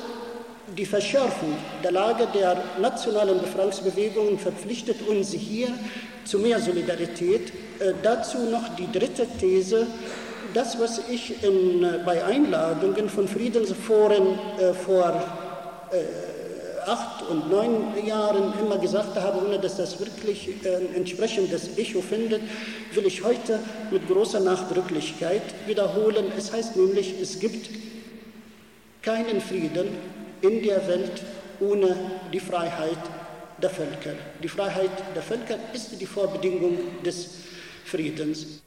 die Verschärfung der Lage der nationalen Befreiungsbewegungen verpflichtet uns hier zu mehr Solidarität. Äh, dazu noch die dritte These das, was ich in, äh, bei Einladungen von Friedensforen äh, vor äh, acht und neun Jahren immer gesagt habe, ohne dass das wirklich ein entsprechendes Echo findet, will ich heute mit großer Nachdrücklichkeit wiederholen. Es heißt nämlich, es gibt keinen Frieden in der Welt ohne die Freiheit der Völker. Die Freiheit der Völker ist die Vorbedingung des Friedens.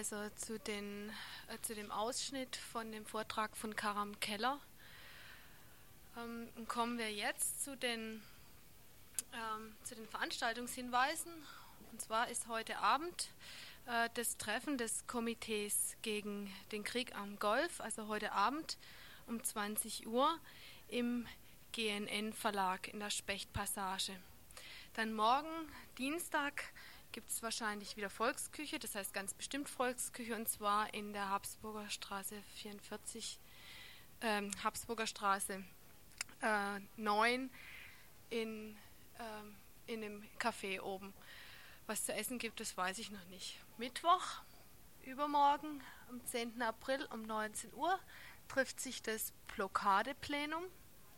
Also zu, den, äh, zu dem Ausschnitt von dem Vortrag von Karam Keller. Ähm, kommen wir jetzt zu den, ähm, zu den Veranstaltungshinweisen. Und zwar ist heute Abend äh, das Treffen des Komitees gegen den Krieg am Golf, also heute Abend um 20 Uhr im GNN Verlag in der Spechtpassage. Dann morgen, Dienstag, gibt es wahrscheinlich wieder Volksküche, das heißt ganz bestimmt Volksküche, und zwar in der Habsburger Straße 44, ähm, Habsburger Straße äh, 9 in, ähm, in einem Café oben. Was zu essen gibt, das weiß ich noch nicht. Mittwoch, übermorgen, am 10. April um 19 Uhr, trifft sich das Blockadeplenum,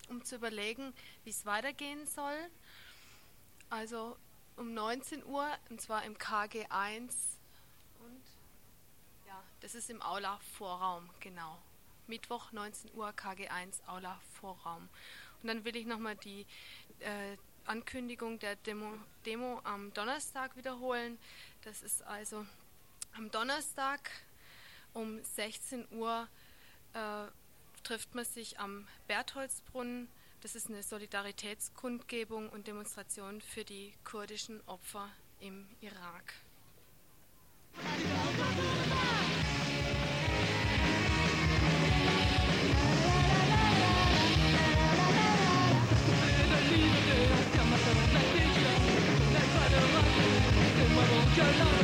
um zu überlegen, wie es weitergehen soll. Also um 19 Uhr, und zwar im KG 1 und ja, das ist im Aula Vorraum, genau. Mittwoch 19 Uhr KG 1 Aula Vorraum. Und dann will ich nochmal die äh, Ankündigung der Demo, Demo am Donnerstag wiederholen. Das ist also am Donnerstag um 16 Uhr äh, trifft man sich am Bertholdsbrunnen das ist eine Solidaritätskundgebung und Demonstration für die kurdischen Opfer im Irak. Your love.